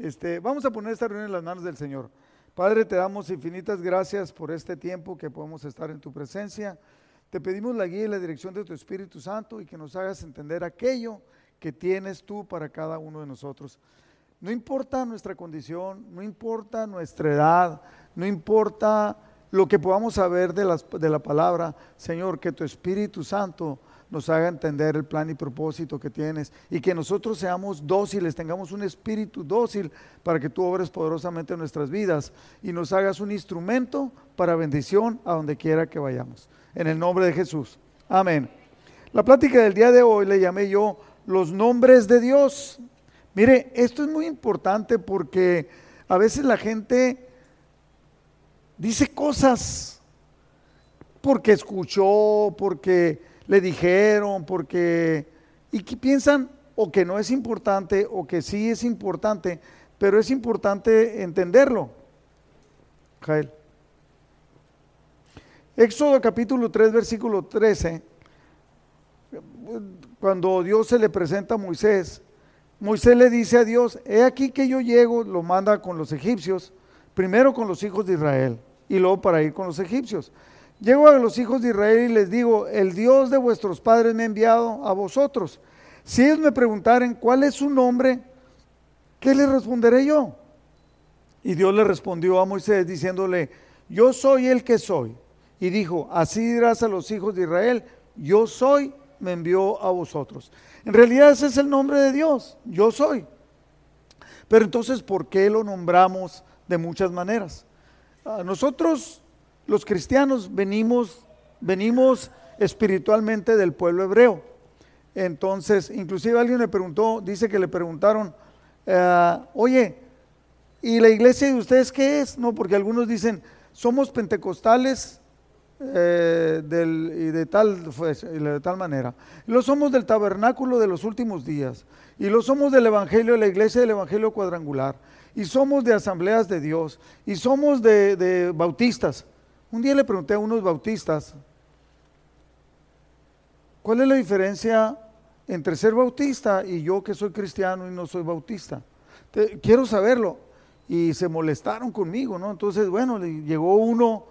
Este, vamos a poner esta reunión en las manos del Señor. Padre, te damos infinitas gracias por este tiempo que podemos estar en tu presencia. Te pedimos la guía y la dirección de tu Espíritu Santo y que nos hagas entender aquello que tienes tú para cada uno de nosotros. No importa nuestra condición, no importa nuestra edad, no importa lo que podamos saber de, de la palabra, Señor, que tu Espíritu Santo nos haga entender el plan y propósito que tienes y que nosotros seamos dóciles, tengamos un espíritu dócil para que tú obres poderosamente en nuestras vidas y nos hagas un instrumento para bendición a donde quiera que vayamos. En el nombre de Jesús. Amén. La plática del día de hoy le llamé yo los nombres de Dios. Mire, esto es muy importante porque a veces la gente dice cosas porque escuchó, porque le dijeron, porque... Y que piensan o que no es importante o que sí es importante, pero es importante entenderlo. Jael. Éxodo capítulo 3, versículo 13, cuando Dios se le presenta a Moisés, Moisés le dice a Dios, he aquí que yo llego, lo manda con los egipcios, primero con los hijos de Israel y luego para ir con los egipcios. Llego a los hijos de Israel y les digo, el Dios de vuestros padres me ha enviado a vosotros. Si ellos me preguntaren cuál es su nombre, ¿qué les responderé yo? Y Dios le respondió a Moisés diciéndole, yo soy el que soy. Y dijo, así dirás a los hijos de Israel, yo soy, me envió a vosotros. En realidad ese es el nombre de Dios, yo soy. Pero entonces, ¿por qué lo nombramos de muchas maneras? Ah, nosotros los cristianos venimos, venimos espiritualmente del pueblo hebreo. Entonces, inclusive alguien me preguntó, dice que le preguntaron, eh, oye, ¿y la iglesia de ustedes qué es? No, porque algunos dicen, somos pentecostales eh, del, y de tal, pues, de tal manera. Lo somos del tabernáculo de los últimos días. Y lo somos del Evangelio, de la iglesia del Evangelio cuadrangular. Y somos de asambleas de Dios. Y somos de bautistas. Un día le pregunté a unos bautistas, ¿cuál es la diferencia entre ser bautista y yo que soy cristiano y no soy bautista? quiero saberlo. Y se molestaron conmigo, ¿no? Entonces, bueno, le llegó uno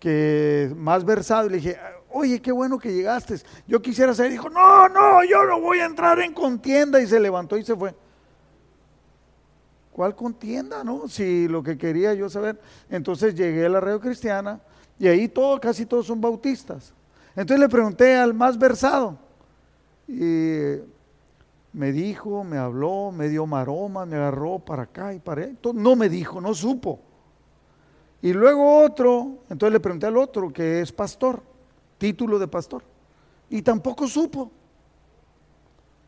que más versado y le dije, oye, qué bueno que llegaste. Yo quisiera saber. Dijo, no, no, yo no voy a entrar en contienda. Y se levantó y se fue. ¿Cuál contienda, no? Si lo que quería yo saber. Entonces llegué a la radio cristiana y ahí todo, casi todos son bautistas. Entonces le pregunté al más versado. Y me dijo, me habló, me dio maroma, me agarró para acá y para allá. No me dijo, no supo. Y luego otro, entonces le pregunté al otro que es pastor, título de pastor. Y tampoco supo.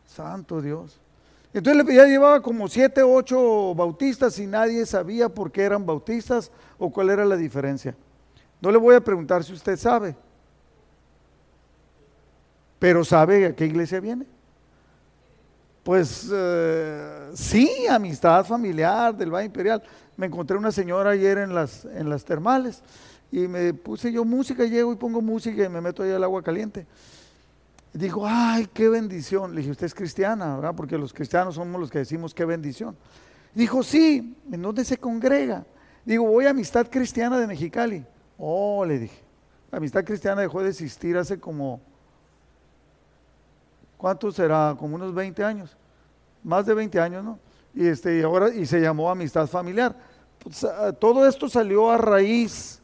Santo Dios. Entonces ya llevaba como siete, ocho bautistas y nadie sabía por qué eran bautistas o cuál era la diferencia. No le voy a preguntar si usted sabe, pero ¿sabe a qué iglesia viene? Pues eh, sí, amistad familiar del Valle Imperial. Me encontré una señora ayer en las, en las termales y me puse yo música, llego y pongo música y me meto ahí al agua caliente. Dijo, ay, qué bendición. Le dije, usted es cristiana, ¿verdad? Porque los cristianos somos los que decimos qué bendición. Dijo, sí, ¿en dónde se congrega? Digo, voy a Amistad Cristiana de Mexicali. Oh, le dije. La amistad cristiana dejó de existir hace como, ¿cuánto será? Como unos 20 años. Más de 20 años, ¿no? Y, este, y ahora, y se llamó amistad familiar. Pues, ah, todo esto salió a raíz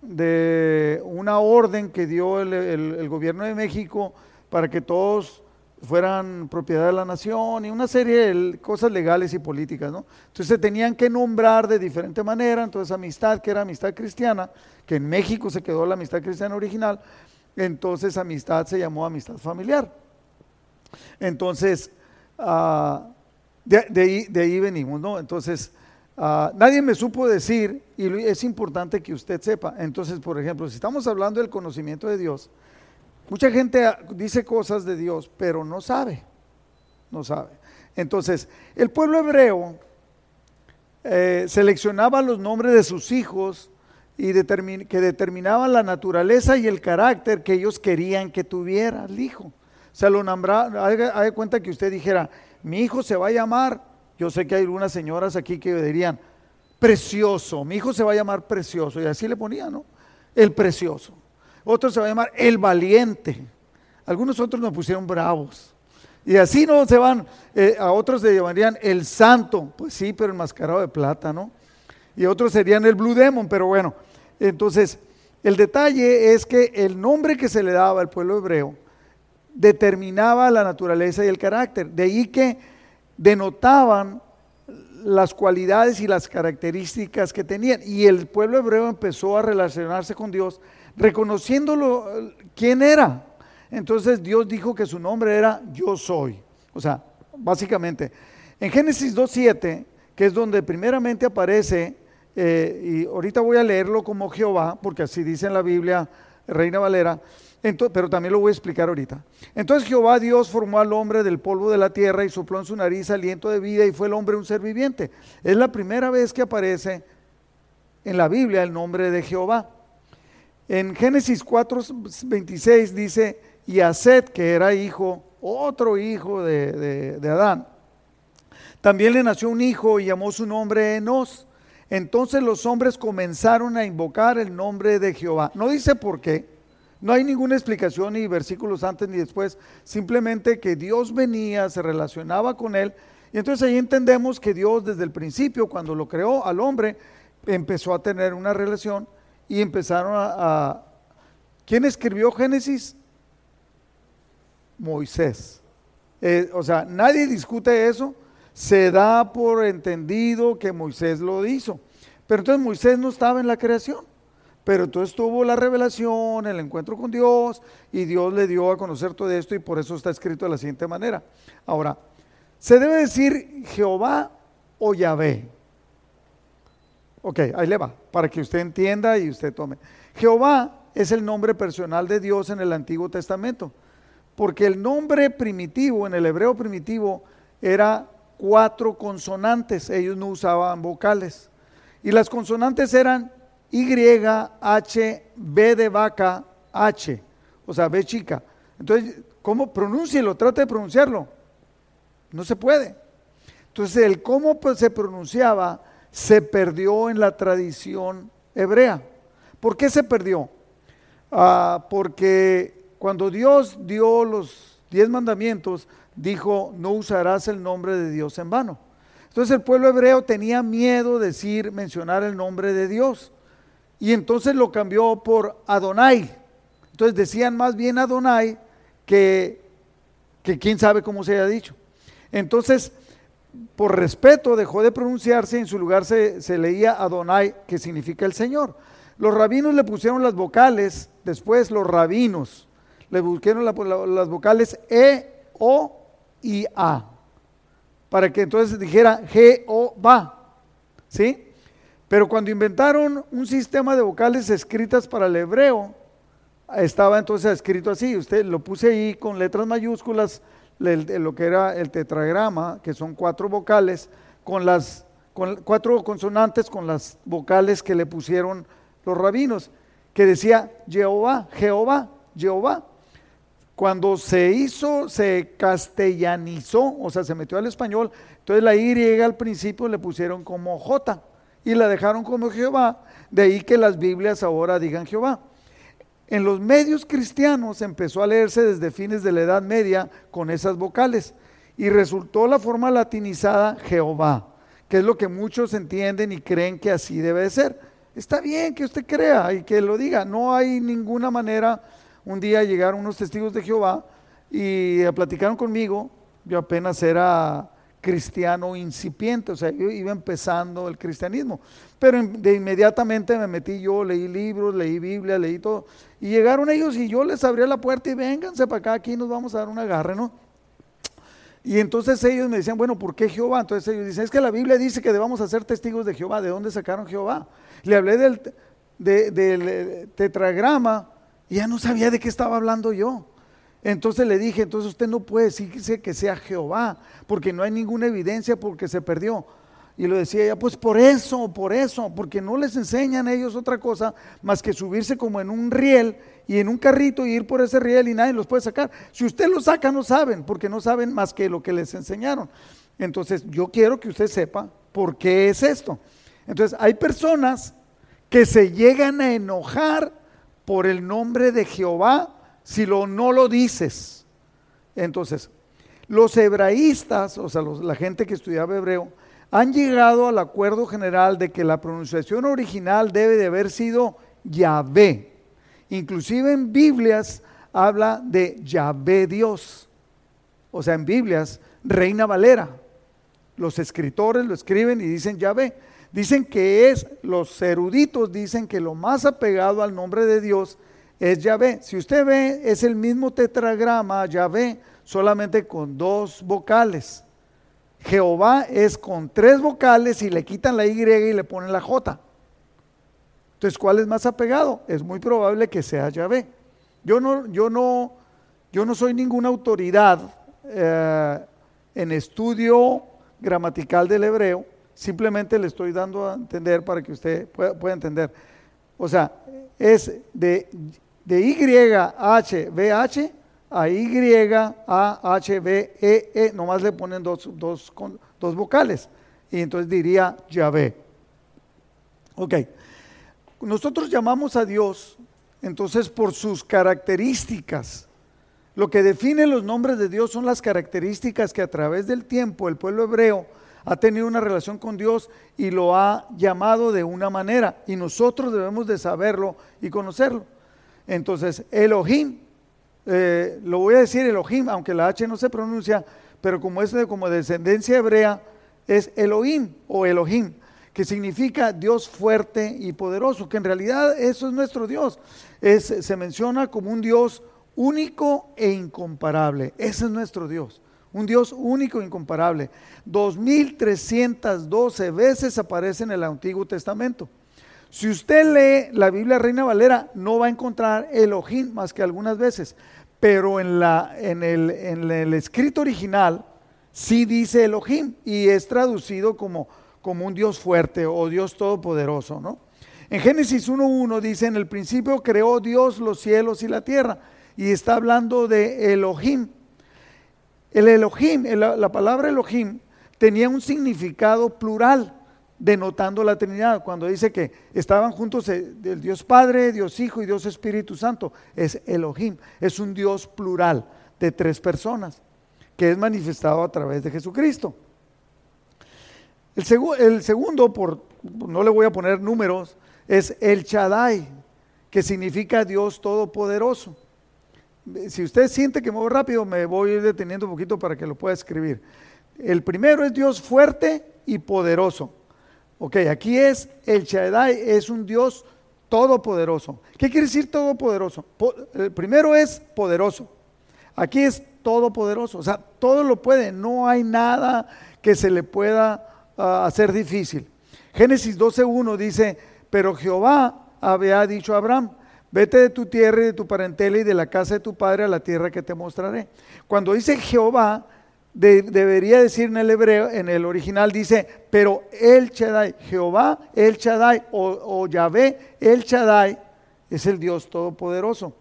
de una orden que dio el gobierno de México para que todos fueran propiedad de la nación y una serie de cosas legales y políticas, ¿no? Entonces se tenían que nombrar de diferente manera, entonces amistad, que era amistad cristiana, que en México se quedó la amistad cristiana original, entonces amistad se llamó amistad familiar. Entonces, ah, de, ahí, venimos, ¿no? Entonces, ah, nadie me supo decir, y es importante que usted sepa, entonces, por ejemplo, si estamos hablando del conocimiento de Dios, Mucha gente dice cosas de Dios, pero no sabe. No sabe. Entonces, el pueblo hebreo eh, seleccionaba los nombres de sus hijos y que determinaban la naturaleza y el carácter que ellos querían que tuviera el hijo. Se lo nombraba, haga, cuenta que usted dijera, mi hijo se va a llamar Yo sé que hay algunas señoras aquí que dirían, precioso, mi hijo se va a llamar precioso, y así le ponía, ¿no? El precioso. Otro se va a llamar el valiente. Algunos otros nos pusieron bravos. Y así no se van, eh, a otros se llamarían el santo, pues sí, pero enmascarado de plata, ¿no? Y otros serían el Blue Demon, pero bueno, entonces el detalle es que el nombre que se le daba al pueblo hebreo determinaba la naturaleza y el carácter. De ahí que denotaban las cualidades y las características que tenían. Y el pueblo hebreo empezó a relacionarse con Dios reconociéndolo quién era. Entonces Dios dijo que su nombre era yo soy. O sea, básicamente, en Génesis 2.7, que es donde primeramente aparece, eh, y ahorita voy a leerlo como Jehová, porque así dice en la Biblia Reina Valera, pero también lo voy a explicar ahorita. Entonces Jehová Dios formó al hombre del polvo de la tierra y sopló en su nariz aliento de vida y fue el hombre un ser viviente. Es la primera vez que aparece en la Biblia el nombre de Jehová. En Génesis 4:26 dice, y a Seth, que era hijo, otro hijo de, de Adán, también le nació un hijo y llamó su nombre Enos. Entonces los hombres comenzaron a invocar el nombre de Jehová. No dice por qué, no hay ninguna explicación ni versículos antes ni después, simplemente que Dios venía, se relacionaba con él. Y entonces ahí entendemos que Dios desde el principio, cuando lo creó al hombre, empezó a tener una relación y empezaron a... ¿Quién escribió Génesis? Moisés. Eh, o sea, nadie discute eso. Se da por entendido que Moisés lo hizo. Pero entonces Moisés no estaba en la creación. Pero entonces tuvo la revelación, el encuentro con Dios, y Dios le dio a conocer todo esto, y por eso está escrito de la siguiente manera. Ahora, se debe decir Jehová o Yahvé. Ok, ahí le va, para que usted entienda y usted tome. Jehová es el nombre personal de Dios en el Antiguo Testamento, porque el nombre primitivo, en el hebreo primitivo, era cuatro consonantes, ellos no usaban vocales. Y las consonantes eran y, H, B de vaca, H, o sea, B chica. Entonces, ¿cómo pronúncielo? Trata de pronunciarlo. No se puede. Entonces, el cómo pues, se pronunciaba se perdió en la tradición hebrea. ¿Por qué se perdió? Ah, porque cuando Dios dio los diez mandamientos, dijo, no usarás el nombre de Dios en vano. Entonces el pueblo hebreo tenía miedo de decir, mencionar el nombre de Dios y entonces lo cambió por Adonai. Entonces decían más bien Adonai que, que quién sabe cómo se haya dicho. Entonces, por respeto, dejó de pronunciarse y en su lugar se, leía Adonai, que significa el Señor. Los rabinos le pusieron las vocales, después los rabinos le pusieron las vocales E, O y A, para que entonces dijera Jehová. ¿Sí? Pero cuando inventaron un sistema de vocales escritas para el hebreo, estaba entonces escrito así, usted lo puse ahí con letras mayúsculas, lo que era el tetragrama, que son cuatro vocales, con las cuatro consonantes con las vocales que le pusieron los rabinos, que decía Jehová, Jehová, Jehová. Cuando se hizo, se castellanizó, o sea, se metió al español, entonces la Y al principio le pusieron como J y la dejaron como Jehová, de ahí que las Biblias ahora digan Jehová. En los medios cristianos empezó a leerse desde fines de la Edad Media con esas vocales y resultó la forma latinizada Jehová, que es lo que muchos entienden y creen que así debe de ser. Está bien que usted crea y que lo diga, no hay ninguna manera. Un día llegaron unos testigos de Jehová y platicaron conmigo, yo apenas era cristiano incipiente, o sea, yo iba empezando el cristianismo. Pero de inmediatamente me metí yo, leí libros, leí Biblia, leí todo. Y llegaron ellos y yo les abría la puerta y vénganse para acá, aquí nos vamos a dar un agarre, ¿no? Y entonces ellos me decían, bueno, ¿por qué Jehová? Entonces ellos dicen, es que la Biblia dice que debamos hacer testigos de Jehová. ¿De dónde sacaron Jehová? Le hablé del, del eh, tetragrama y ya no sabía de qué estaba hablando yo. Entonces le dije, entonces usted no puede decir que sea Jehová, porque no hay ninguna evidencia porque se perdió. Y lo decía ella, pues por eso, por eso, porque no les enseñan ellos otra cosa más que subirse como en un riel y en un carrito y ir por ese riel y nadie los puede sacar. Si usted los saca no saben, porque no saben más que lo que les enseñaron. Entonces, yo quiero que usted sepa por qué es esto. Entonces, hay personas que se llegan a enojar por el nombre de Jehová si lo, no lo dices. Entonces, los hebraístas, o sea, la gente que estudiaba hebreo, han llegado al acuerdo general de que la pronunciación original debe de haber sido Yahvé. Inclusive en Biblias habla de Yahvé Dios. O sea, en Biblias, Reina Valera. Los escritores lo escriben y dicen Yahvé. Dicen que es, los eruditos dicen que lo más apegado al nombre de Dios es Yahvé. Si usted ve, es el mismo tetragrama Yahvé, solamente con dos vocales. Jehová es con tres vocales y le quitan la Y y le ponen la J. Entonces, ¿cuál es más apegado? Es muy probable que sea Yahvé. Yo no, yo no, yo no soy ninguna autoridad eh, en estudio gramatical del hebreo, simplemente le estoy dando a entender para que usted pueda, pueda entender. O sea, es de, de YHVH a Y-A-H-B-E-E, -E, nomás le ponen dos, dos, dos vocales. Y entonces diría Yahvé. Ok. Nosotros llamamos a Dios entonces por sus características. Lo que define los nombres de Dios son las características que a través del tiempo el pueblo hebreo ha tenido una relación con Dios y lo ha llamado de una manera. Y nosotros debemos de saberlo y conocerlo. Entonces, Elohim eh, lo voy a decir Elohim, aunque la H no se pronuncia, pero como es de como descendencia hebrea, es Elohim o Elohim, que significa Dios fuerte y poderoso, que en realidad eso es nuestro Dios. Es, se menciona como un Dios único e incomparable. Ese es nuestro Dios. Un Dios único e incomparable. 2312 veces aparece en el Antiguo Testamento. Si usted lee la Biblia Reina Valera, no va a encontrar Elohim más que algunas veces, pero en, la, en, el, en el escrito original sí dice Elohim y es traducido como, un Dios fuerte o Dios todopoderoso, ¿no? En Génesis 1.1 dice, en el principio creó Dios los cielos y la tierra, y está hablando de Elohim. El Elohim, la palabra Elohim tenía un significado plural denotando la Trinidad. Cuando dice que estaban juntos el Dios Padre, Dios Hijo y Dios Espíritu Santo, es Elohim, es un Dios plural de tres personas que es manifestado a través de Jesucristo. El, segundo, por, no le voy a poner números, es el Shaddai, que significa Dios Todopoderoso. Si usted siente que me voy rápido, me voy deteniendo un poquito para que lo pueda escribir. El primero es Dios fuerte y poderoso. Ok, aquí es el Shaddai, es un Dios todopoderoso. ¿Qué quiere decir todopoderoso? el eh, primero es poderoso. Aquí es todopoderoso, o sea, todo lo puede, no hay nada que se le pueda ah, hacer difícil. Génesis 12.1 dice, pero Jehová había dicho a Abraham, vete de tu tierra y de tu parentela y de la casa de tu padre a la tierra que te mostraré. Cuando dice Jehová, debería decir en el hebreo, en el original dice, pero el Shaddai, Jehová, el Shaddai, o, Yahvé, el Shaddai, es el Dios Todopoderoso.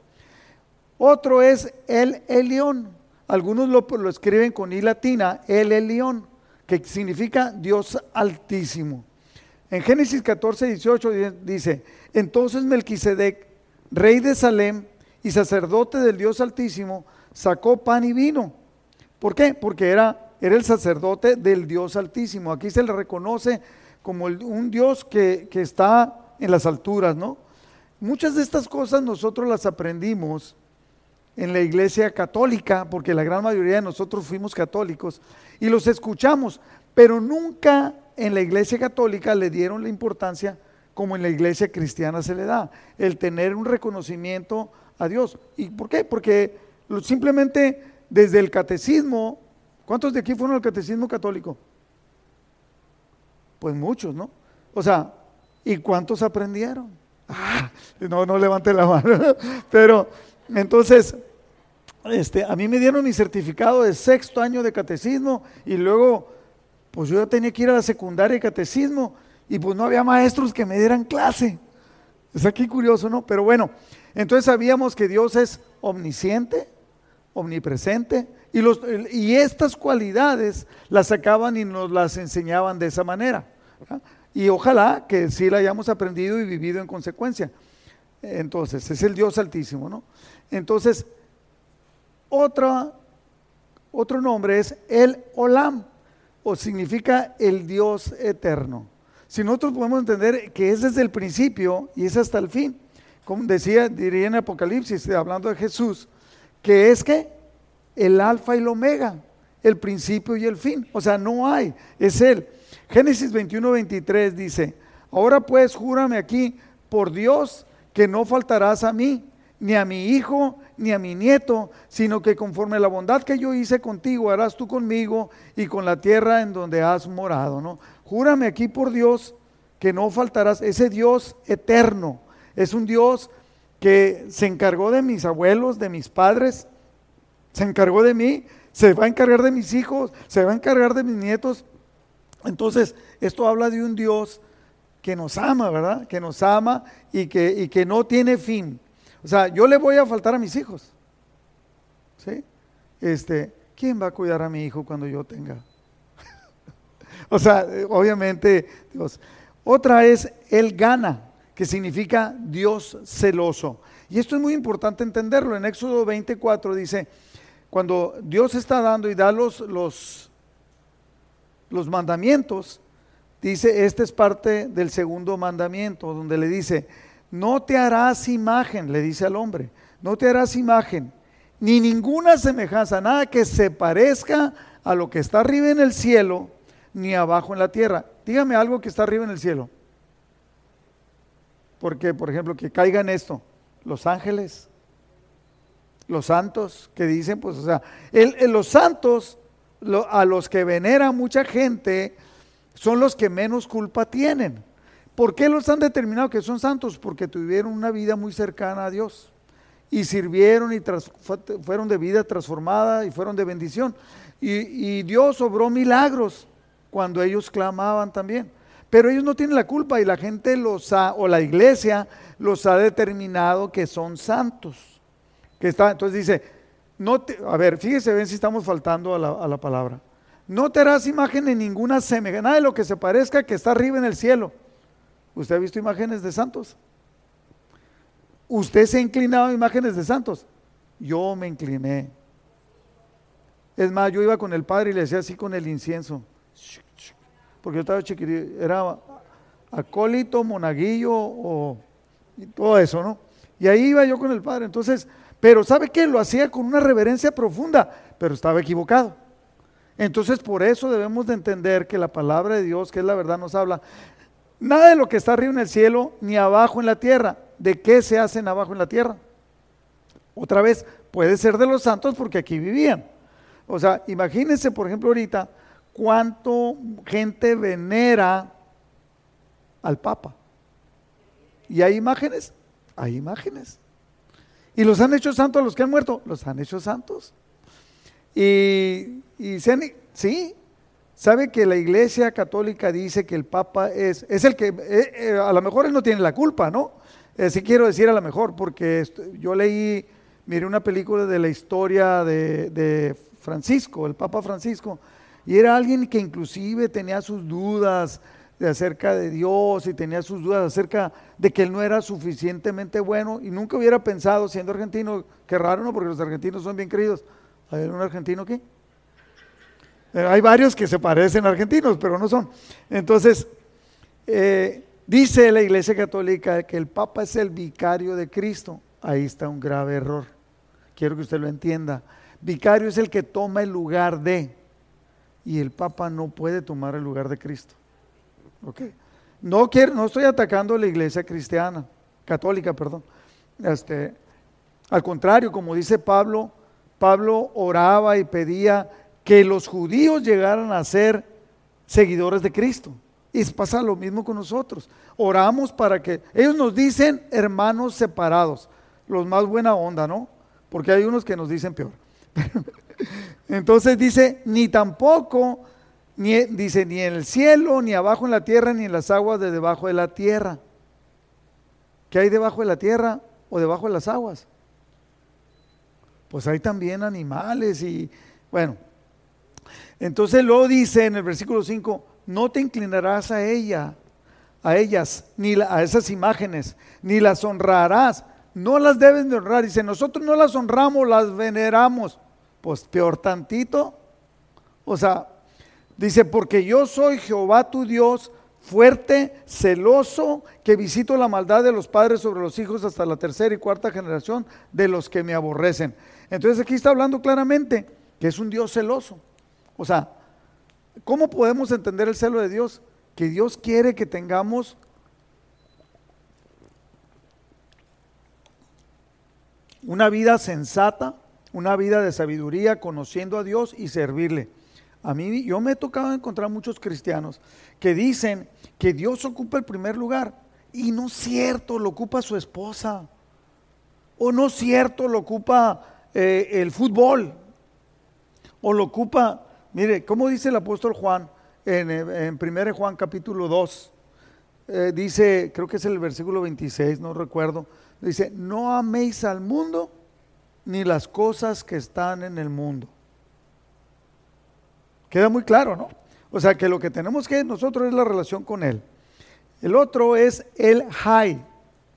Otro es el Elión. Algunos lo, escriben con I latina, el Elión, que significa Dios Altísimo. En Génesis 14, 18 dice, entonces Melquisedec, rey de Salem y sacerdote del Dios Altísimo, sacó pan y vino ¿Por qué? Porque era, era el sacerdote del Dios Altísimo. Aquí se le reconoce como un Dios que, que está en las alturas, ¿no? Muchas de estas cosas nosotros las aprendimos en la iglesia católica, porque la gran mayoría de nosotros fuimos católicos, y los escuchamos, pero nunca en la iglesia católica le dieron la importancia como en la iglesia cristiana se le da, el tener un reconocimiento a Dios. ¿Y por qué? Porque simplemente desde el catecismo, ¿cuántos de aquí fueron al catecismo católico? Pues muchos, ¿no? O sea, ¿y cuántos aprendieron? Ah, no, no levante la mano. Pero entonces, este, a mí me dieron mi certificado de sexto año de catecismo y luego, pues yo tenía que ir a la secundaria de catecismo y pues no había maestros que me dieran clase. Es aquí curioso, ¿no? Pero bueno, entonces sabíamos que Dios es omnisciente, omnipresente Y, los, y estas cualidades las sacaban y nos las enseñaban de esa manera. Y ojalá que sí la hayamos aprendido y vivido en consecuencia. Entonces, es el Dios altísimo, ¿no? Entonces, otra, otro nombre es el Olam, o significa el Dios eterno. Si nosotros podemos entender que es desde el principio y es hasta el fin, como decía, diría en Apocalipsis, hablando de Jesús, que es que el alfa y el omega, el principio y el fin. O sea, no hay, es Él. Génesis 21, 23 dice, ahora pues júrame aquí por Dios que no faltarás a mí, ni a mi hijo, ni a mi nieto, sino que conforme a la bondad que yo hice contigo, harás tú conmigo y con la tierra en donde has morado. ¿no? Júrame aquí por Dios que no faltarás, ese Dios eterno, es un Dios que se encargó de mis abuelos, de mis padres, se encargó de mí, se va a encargar de mis hijos, se va a encargar de mis nietos. Entonces, esto habla de un Dios que nos ama, ¿verdad? Que nos ama y que, y que no tiene fin. O sea, yo le voy a faltar a mis hijos. ¿Sí? Este, ¿quién va a cuidar a mi hijo cuando yo tenga? o sea, obviamente, Dios. Otra es Él gana, que significa Dios celoso. Y esto es muy importante entenderlo. En Éxodo 24 dice, cuando Dios está dando y da los, los, los mandamientos, dice, este es parte del segundo mandamiento, donde le dice, no te harás imagen, le dice al hombre, no te harás imagen, ni ninguna semejanza, nada que se parezca a lo que está arriba en el cielo, ni abajo en la tierra. Dígame algo que está arriba en el cielo. Porque, por ejemplo, que caiga en esto, los ángeles, los santos que dicen, pues, o sea, los santos, a los que venera mucha gente, son los que menos culpa tienen. ¿Por qué los han determinado que son santos? Porque tuvieron una vida muy cercana a Dios y sirvieron y fueron de vida transformada y fueron de bendición. Y, y Dios obró milagros cuando ellos clamaban también. Pero ellos no tienen la culpa y la gente los ha, o la iglesia los ha determinado que son santos. Que está, entonces dice, no a ver, fíjese, ven si estamos faltando a la, a la palabra. No te harás imagen en ninguna semejanza, nada de lo que se parezca que está arriba en el cielo. ¿Usted ha visto imágenes de santos? ¿Usted se ha inclinado a imágenes de santos? Yo me incliné. Es más, yo iba con el padre y le decía así con el incienso. Porque yo estaba chiquitito, era acólito, monaguillo o todo eso, ¿no? Y ahí iba yo con el padre. Entonces, pero ¿sabe qué? Lo hacía con una reverencia profunda, pero estaba equivocado. Entonces por eso debemos de entender que la palabra de Dios, que es la verdad, nos habla nada de lo que está arriba en el cielo ni abajo en la tierra. ¿De qué se hacen abajo en la tierra? Otra vez, puede ser de los santos porque aquí vivían. O sea, imagínense, por ejemplo, ahorita, cuánto gente venera al Papa. ¿Y hay imágenes? Hay imágenes. ¿Y los han hecho santos los que han muerto? Los han hecho santos. Y, sí, sabe que la iglesia católica dice que el Papa es, es el que, eh, eh, a lo mejor él no tiene la culpa, ¿no? Eh, sí quiero decir a lo mejor, porque yo leí, miré una película de la historia de, de Francisco, el Papa Francisco, y era alguien que inclusive tenía sus dudas, de acerca de Dios y tenía sus dudas acerca de que él no era suficientemente bueno y nunca hubiera pensado, siendo argentino, qué raro, ¿no? Porque los argentinos son bien queridos. ¿Hay un argentino aquí? Eh, hay varios que se parecen a argentinos, pero no son. Entonces, eh, dice la Iglesia Católica que el Papa es el vicario de Cristo. Ahí está un grave error. Quiero que usted lo entienda. Vicario es el que toma el lugar de, y el Papa no puede tomar el lugar de Cristo. No, quiero, no estoy atacando la iglesia cristiana, católica, perdón. Este, al contrario, como dice Pablo, Pablo oraba y pedía que los judíos llegaran a ser seguidores de Cristo. Y pasa lo mismo con nosotros. Oramos para que ellos nos dicen hermanos separados, los más buena onda, ¿no? Porque hay unos que nos dicen peor. Entonces dice, ni tampoco ni, dice, ni en el cielo, ni abajo en la tierra, ni en las aguas de debajo de la tierra. ¿Qué hay debajo de la tierra o debajo de las aguas? Pues hay también animales y Bueno, entonces luego dice en el versículo 5, no te inclinarás a ella, a ellas, ni a esas imágenes, ni las honrarás. No las debes de honrar. Dice, nosotros no las honramos, las veneramos. Pues peor tantito. O sea, dice, porque yo soy Jehová tu Dios, fuerte, celoso, que visito la maldad de los padres sobre los hijos hasta la tercera y cuarta generación de los que me aborrecen. Entonces aquí está hablando claramente que es un Dios celoso. O sea, ¿cómo podemos entender el celo de Dios? Que Dios quiere que tengamos una vida sensata, una vida de sabiduría, conociendo a Dios y servirle. A mí, yo me he tocado encontrar muchos cristianos que dicen que Dios ocupa el primer lugar. Y no es cierto, lo ocupa su esposa. O no es cierto, lo ocupa eh, el fútbol. O lo ocupa, mire, ¿cómo dice el apóstol Juan en, en 1 Juan capítulo 2? Eh, dice, creo que es el versículo 26, no recuerdo. Dice, no améis al mundo ni las cosas que están en el mundo. Queda muy claro, ¿no? O sea que lo que tenemos que nosotros es la relación con Él. El otro es el Hay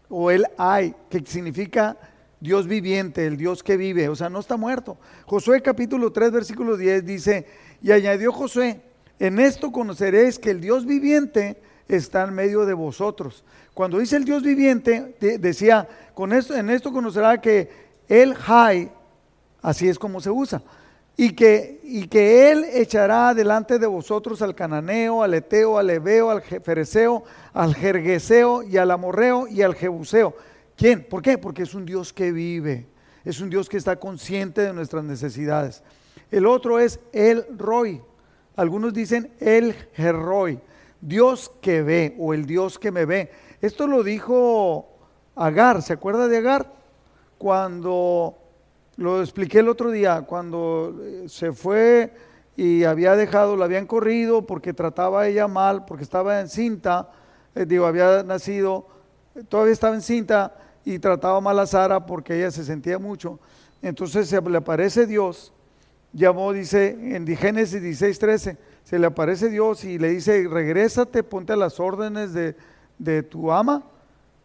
o el Hay, que significa Dios viviente, el Dios que vive, o sea, no está muerto. Josué capítulo 3, versículo 10 dice, y añadió Josué, en esto conoceréis que el Dios viviente está en medio de vosotros. Cuando dice el Dios viviente, decía, con esto, en esto conocerá que el Hay, así es como se usa y que, y que él echará delante de vosotros al cananeo, al eteo, al ebeo, al fereceo, al jergueseo y al amorreo y al jebuseo. ¿Quién? ¿Por qué? Porque es un Dios que vive, es un Dios que está consciente de nuestras necesidades. El otro es el Roy. Algunos dicen el Herroy, Dios que ve o el Dios que me ve. Esto lo dijo Agar, ¿se acuerda de Agar? Cuando lo expliqué el otro día, cuando eh, se fue y había dejado, la habían corrido porque trataba a ella mal, porque estaba encinta, eh, digo, había nacido, todavía estaba encinta y trataba mal a Sara porque ella se sentía mucho. Entonces se le aparece Dios, llamó, dice, en Génesis 16, 13, se le aparece Dios y le dice, regrésate, ponte a las órdenes de, de tu ama,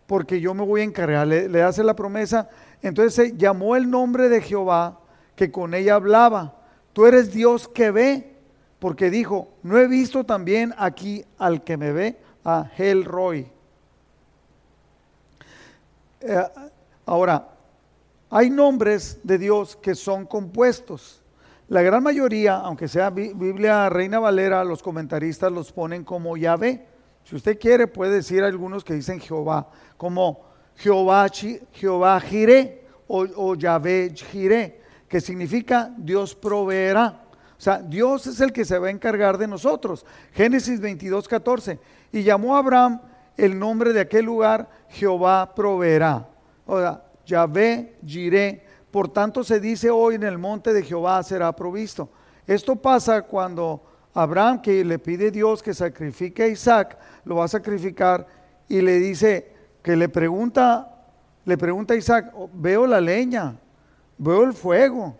porque yo me voy a encargar. Le, le hace la promesa entonces llamó el nombre de Jehová que con ella hablaba. Tú eres Dios que ve, porque dijo, no he visto también aquí al que me ve, a El Roy. Eh, ahora, hay nombres de Dios que son compuestos. La gran mayoría, aunque sea Biblia Reina Valera, los comentaristas los ponen como Yahvé. Si usted quiere, puede decir algunos que dicen Jehová, como Jehová, Jehová Jiré o, Yahvé Jiré, que significa Dios proveerá. O sea, Dios es el que se va a encargar de nosotros. Génesis 22, 14. Y llamó a Abraham el nombre de aquel lugar, Jehová proveerá. O sea, Yahvé Jiré. Por tanto se dice hoy en el monte de Jehová será provisto. Esto pasa cuando Abraham, que le pide a Dios que sacrifique a Isaac, lo va a sacrificar y le dice, que le pregunta, le pregunta a Isaac, oh, veo la leña, veo el fuego,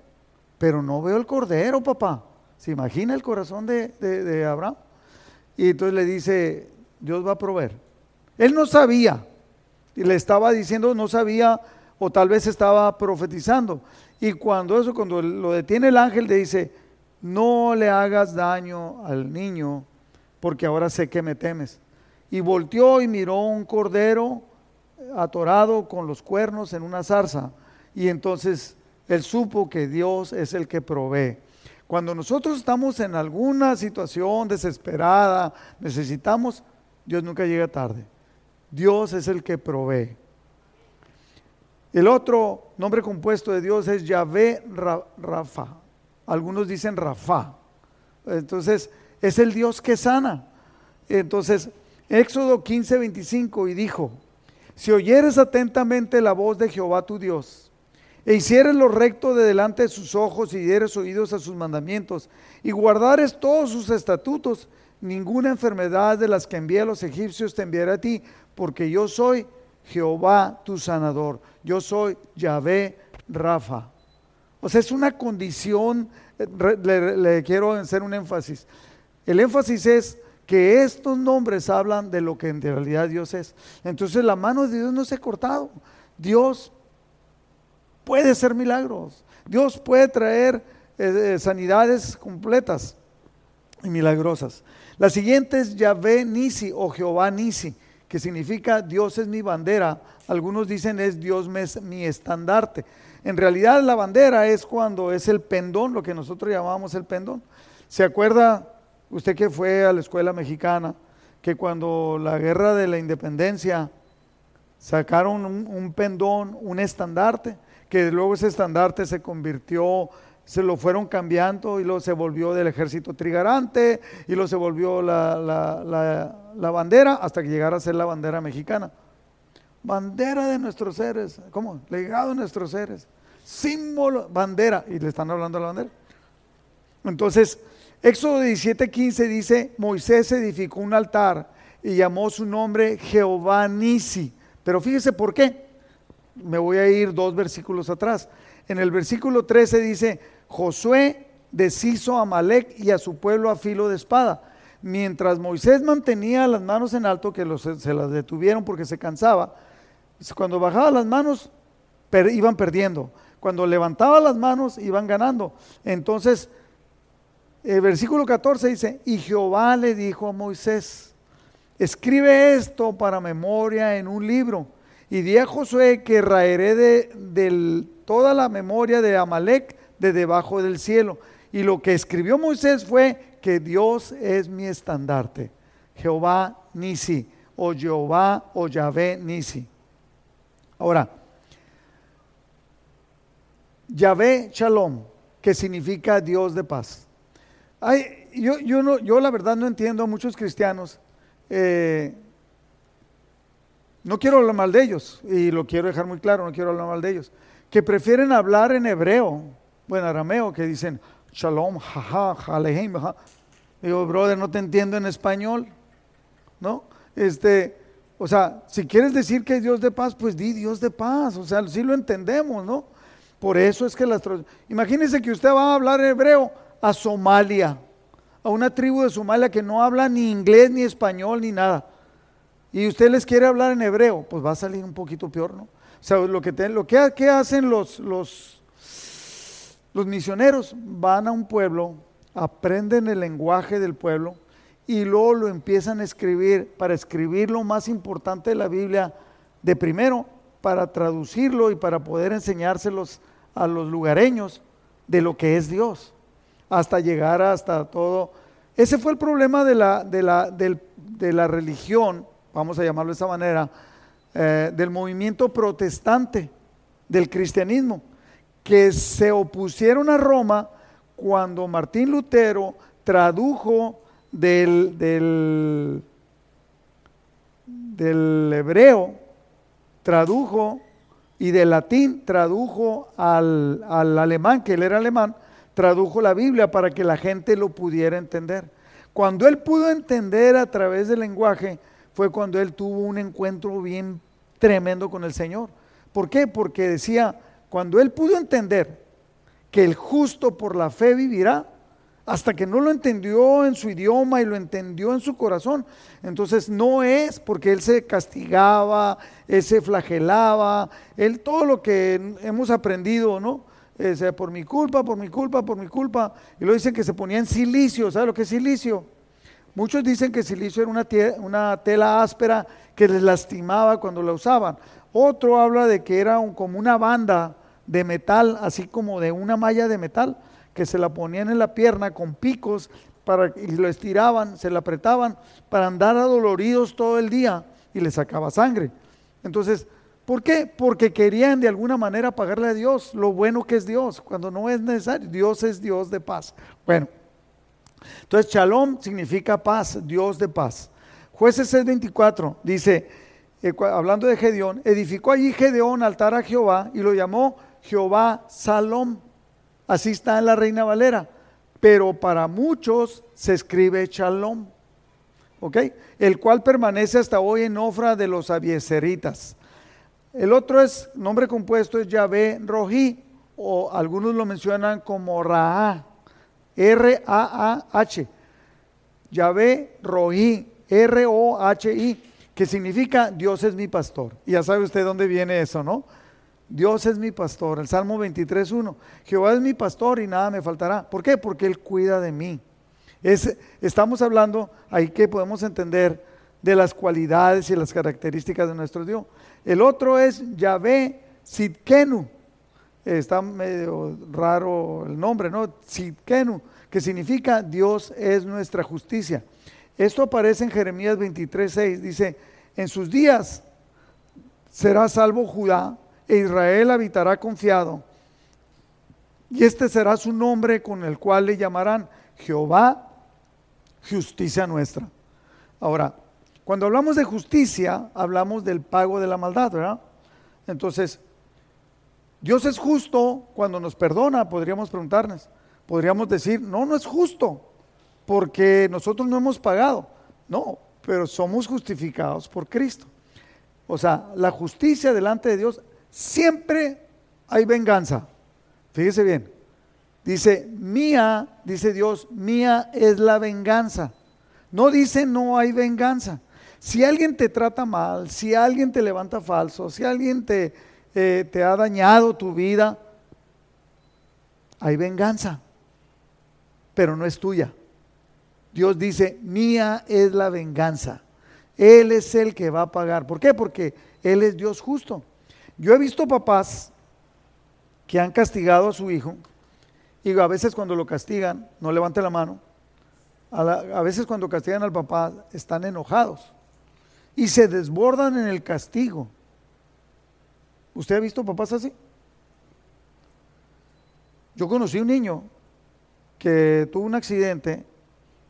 pero no veo el cordero, papá. ¿Se imagina el corazón de, de Abraham? Y entonces le dice, Dios va a proveer. Él no sabía, y le estaba diciendo, no sabía, o tal vez estaba profetizando. Y cuando eso, cuando lo detiene el ángel, le dice, no le hagas daño al niño, porque ahora sé que me temes. Y volteó y miró un cordero atorado con los cuernos en una zarza. Y entonces él supo que Dios es el que provee. Cuando nosotros estamos en alguna situación desesperada, necesitamos, Dios nunca llega tarde. Dios es el que provee. El otro nombre compuesto de Dios es Yahvé Rafa. Algunos dicen Rafa. Entonces, es el Dios que sana. Entonces, Éxodo 15, 25, y dijo, si oyeres atentamente la voz de Jehová tu Dios, e hicieres lo recto de delante de sus ojos y dieres oídos a sus mandamientos, y guardares todos sus estatutos, ninguna enfermedad de las que envía a los egipcios te enviará a ti, porque yo soy Jehová tu sanador, yo soy Yahvé Rafa. O sea, es una condición, eh, le quiero hacer un énfasis. El énfasis es que estos nombres hablan de lo que en realidad Dios es. Entonces la mano de Dios no se ha cortado. Dios puede hacer milagros. Dios puede traer eh, eh, sanidades completas y milagrosas. La siguiente es Yahvé Nisi o Jehová Nisi, que significa Dios es mi bandera. Algunos dicen es Dios es mi estandarte. En realidad la bandera es cuando es el pendón, lo que nosotros llamamos el pendón. ¿Se acuerda usted que fue a la escuela mexicana, que cuando la guerra de la independencia sacaron un, pendón, un estandarte, que luego ese estandarte se convirtió, se lo fueron cambiando y luego se volvió del ejército trigarante y luego se volvió la, la bandera hasta que llegara a ser la bandera mexicana. Bandera de nuestros seres, ¿cómo? Legado de nuestros seres, símbolo, bandera, y le están hablando de la bandera. Entonces, Éxodo 17:15 dice, Moisés edificó un altar y llamó su nombre Jehová Nisi. Pero fíjese por qué. Me voy a ir dos versículos atrás. En el versículo 13 dice, Josué deshizo a Malek y a su pueblo a filo de espada. Mientras Moisés mantenía las manos en alto, que se las detuvieron porque se cansaba, cuando bajaba las manos iban perdiendo. Cuando levantaba las manos iban ganando. Entonces el versículo 14 dice, y Jehová le dijo a Moisés, escribe esto para memoria en un libro, y di a Josué que raeré de, toda la memoria de Amalek de debajo del cielo. Y lo que escribió Moisés fue que Dios es mi estandarte, Jehová Nisi, o Jehová o Yahvé Nisi. Ahora, Yahvé Shalom, que significa Dios de paz. Ay, yo, yo, no, yo la verdad no entiendo a muchos cristianos. Eh, no quiero hablar mal de ellos, y lo quiero dejar muy claro, no quiero hablar mal de ellos, que prefieren hablar en hebreo, bueno, arameo, que dicen shalom, jaja, jalehim, Digo, brother, no te entiendo en español, ¿no? Este, o sea, si quieres decir que es Dios de paz, pues di Dios de paz, o sea, sí lo entendemos, ¿no? Por eso es que las... Imagínense que usted va a hablar hebreo, a Somalia, a una tribu de Somalia que no habla ni inglés, ni español, ni nada. Y usted les quiere hablar en hebreo, pues va a salir un poquito peor, ¿no? O sea, lo que, lo que, hacen los, los, los misioneros, van a un pueblo, aprenden el lenguaje del pueblo y luego lo empiezan a escribir, para escribir lo más importante de la Biblia de primero, para traducirlo y para poder enseñárselos a los lugareños de lo que es Dios hasta llegar hasta todo. Ese fue el problema de la, de la, de la religión, vamos a llamarlo de esa manera, eh, del movimiento protestante, del cristianismo, que se opusieron a Roma cuando Martín Lutero tradujo del, del, del hebreo, tradujo y del latín tradujo al, al alemán, que él era alemán, tradujo la Biblia para que la gente lo pudiera entender. Cuando él pudo entender a través del lenguaje, fue cuando él tuvo un encuentro bien tremendo con el Señor. ¿Por qué? Porque decía, cuando él pudo entender que el justo por la fe vivirá, hasta que no lo entendió en su idioma y lo entendió en su corazón. Entonces no es porque él se castigaba, él se flagelaba, él todo lo que hemos aprendido, ¿no? Sea, por mi culpa, por mi culpa, por mi culpa. Y lo dicen que se ponía en silicio. ¿Sabe lo que es silicio? Muchos dicen que silicio era una, una tela áspera que les lastimaba cuando la usaban. Otro habla de que era como una banda de metal, así como de una malla de metal, que se la ponían en la pierna con picos para, y lo estiraban, se la apretaban para andar adoloridos todo el día y le sacaba sangre. Entonces, ¿Por qué? Porque querían de alguna manera pagarle a Dios lo bueno que es Dios, cuando no es necesario. Dios es Dios de paz. Bueno, entonces Shalom significa paz, Dios de paz. Jueces 6:24 dice, eh, hablando de Gedeón, edificó allí Gedeón altar a Jehová y lo llamó Jehová Salom. Así está en la Reina Valera. Pero para muchos se escribe Shalom. ¿Ok? El cual permanece hasta hoy en Ofra de los abieseritas. El otro es, nombre compuesto es Yahvé Rojí o algunos lo mencionan como Ra, R-A-A-H. Yahvé Roí, R-O-H-I, que significa Dios es mi pastor. Y ya sabe usted dónde viene eso, ¿no? Dios es mi pastor. El Salmo 23.1. Jehová es mi pastor y nada me faltará. ¿Por qué? Porque Él cuida de mí. Es, estamos hablando ahí que podemos entender de las cualidades y las características de nuestro Dios. El otro es Yahvé Sidkenu. Está medio raro el nombre, ¿no? Sidkenu, que significa Dios es nuestra justicia. Esto aparece en Jeremías 23.6. Dice, en sus días será salvo Judá e Israel habitará confiado. Y este será su nombre con el cual le llamarán Jehová, justicia nuestra. Ahora, cuando hablamos de justicia, hablamos del pago de la maldad, ¿verdad? Entonces, Dios es justo cuando nos perdona, podríamos preguntarnos. Podríamos decir, no, no es justo, porque nosotros no hemos pagado. No, pero somos justificados por Cristo. O sea, la justicia delante de Dios siempre hay venganza. Fíjese bien. Dice, mía, dice Dios, mía es la venganza. No dice no hay venganza. Si alguien te trata mal, si alguien te levanta falso, si alguien te, eh, te ha dañado tu vida, hay venganza, pero no es tuya. Dios dice, mía es la venganza. Él es el que va a pagar. ¿Por qué? Porque Él es Dios justo. Yo he visto papás que han castigado a su hijo y a veces cuando lo castigan, no levante la mano, a, veces cuando castigan al papá están enojados y se desbordan en el castigo. ¿Usted ha visto papás así? Yo conocí un niño que tuvo un accidente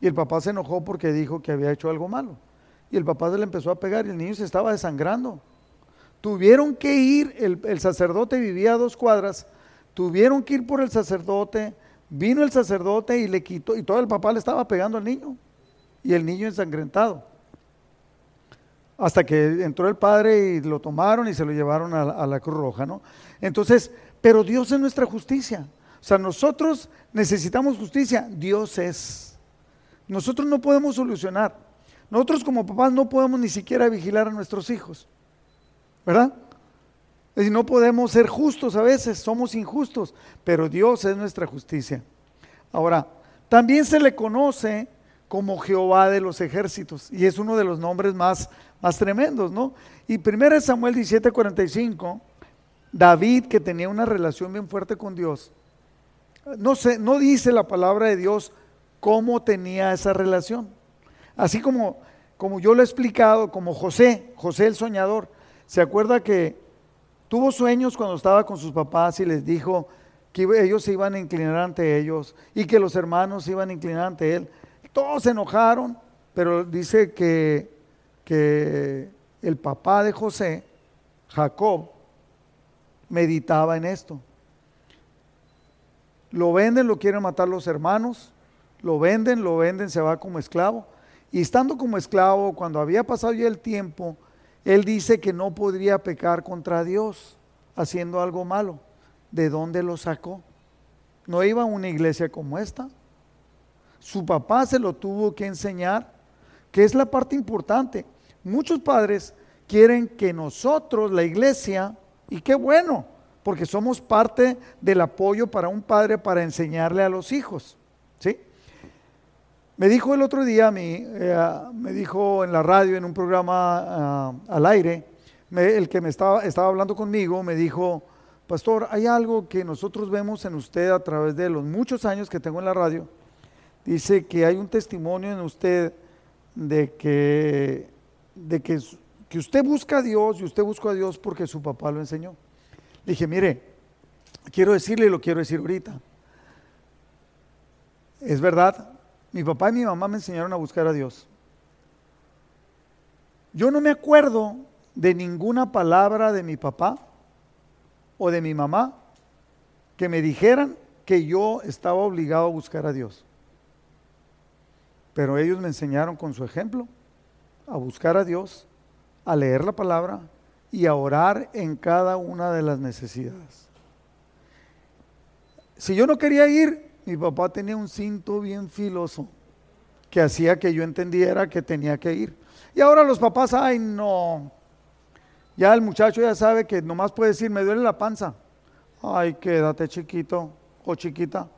y el papá se enojó porque dijo que había hecho algo malo. Y el papá se le empezó a pegar y el niño se estaba desangrando. Tuvieron que ir, el, sacerdote vivía a dos cuadras, tuvieron que ir por el sacerdote, vino el sacerdote y le quitó, y todo el papá le estaba pegando al niño, y el niño ensangrentado. Hasta que entró el padre y lo tomaron y se lo llevaron a, la Cruz Roja, ¿no? Entonces, pero Dios es nuestra justicia. O sea, nosotros necesitamos justicia, Dios es. Nosotros no podemos solucionar. Nosotros como papás no podemos ni siquiera vigilar a nuestros hijos. ¿verdad? Es decir, no podemos ser justos a veces, somos injustos, pero Dios es nuestra justicia. Ahora, también se le conoce como Jehová de los ejércitos, y es uno de los nombres más, más tremendos, ¿no? Y 1 Samuel 17:45, David, que tenía una relación bien fuerte con Dios, no, sé, no dice la palabra de Dios cómo tenía esa relación. Así como, como yo lo he explicado, como José, José el soñador, ¿Se acuerda que tuvo sueños cuando estaba con sus papás y les dijo que ellos se iban a inclinar ante ellos y que los hermanos se iban a inclinar ante él? Todos se enojaron, pero dice que, que el papá de José, Jacob, meditaba en esto. Lo venden, lo quieren matar los hermanos, lo venden, lo venden, se va como esclavo. Y estando como esclavo, cuando había pasado ya el tiempo, él dice que no podría pecar contra Dios haciendo algo malo. ¿De dónde lo sacó? No iba a una iglesia como esta. Su papá se lo tuvo que enseñar, que es la parte importante. Muchos padres quieren que nosotros, la iglesia, y qué bueno, porque somos parte del apoyo para un padre para enseñarle a los hijos. ¿Sí? Me dijo el otro día, mí, eh, me dijo en la radio, en un programa ah, al aire, el que me estaba, estaba hablando conmigo, me dijo, pastor, hay algo que nosotros vemos en usted a través de los muchos años que tengo en la radio. Dice que hay un testimonio en usted de que, de que, que usted busca a Dios y usted busca a Dios porque su papá lo enseñó. Dije, mire, quiero decirle y lo quiero decir ahorita. Es verdad, mi papá y mi mamá me enseñaron a buscar a Dios. Yo no me acuerdo de ninguna palabra de mi papá o de mi mamá que me dijeran que yo estaba obligado a buscar a Dios. Pero ellos me enseñaron con su ejemplo a buscar a Dios, a leer la palabra y a orar en cada una de las necesidades. si yo no quería ir, mi papá tenía un cinto bien filoso que hacía que yo entendiera que tenía que ir. Y ahora los papás, ay no, ya el muchacho ya sabe que nomás puede decir, me duele la panza. Ay, quédate chiquito o chiquita.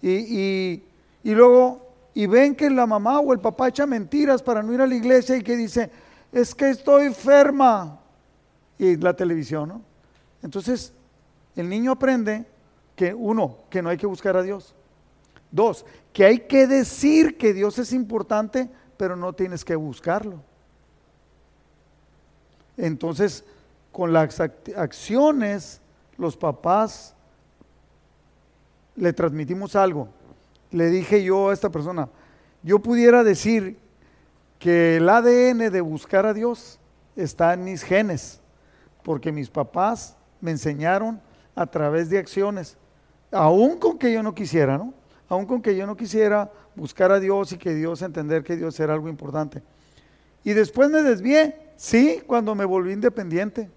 Y, y, luego, y ven que la mamá o el papá echa mentiras para no ir a la iglesia y que dice, es que estoy enferma. Y la televisión, ¿no? Entonces, el niño aprende que uno, que no hay que buscar a Dios. Dos, que hay que decir que Dios es importante, pero no tienes que buscarlo. Entonces, con las acciones, los papás le transmitimos algo. Le dije yo a esta persona, yo pudiera decir que el ADN de buscar a Dios está en mis genes, porque mis papás me enseñaron a través de acciones, aún con que yo no quisiera, ¿no? Aún con que yo no quisiera buscar a Dios y que Dios entender que Dios era algo importante. Y después me desvié, sí, cuando me volví independiente.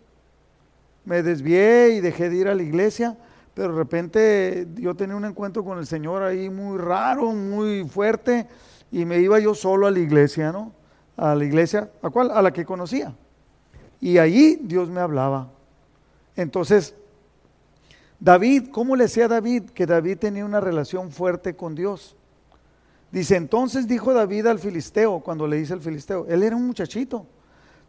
Me desvié y dejé de ir a la iglesia, pero de repente yo tenía un encuentro con el Señor ahí muy raro, muy fuerte, y me iba yo solo a la iglesia, ¿no? A la iglesia, ¿a cuál? A la que conocía. Y allí Dios me hablaba. Entonces, David, ¿cómo le decía a David? Que David tenía una relación fuerte con Dios. Dice, entonces dijo David al filisteo, cuando le dice al filisteo, él era un muchachito.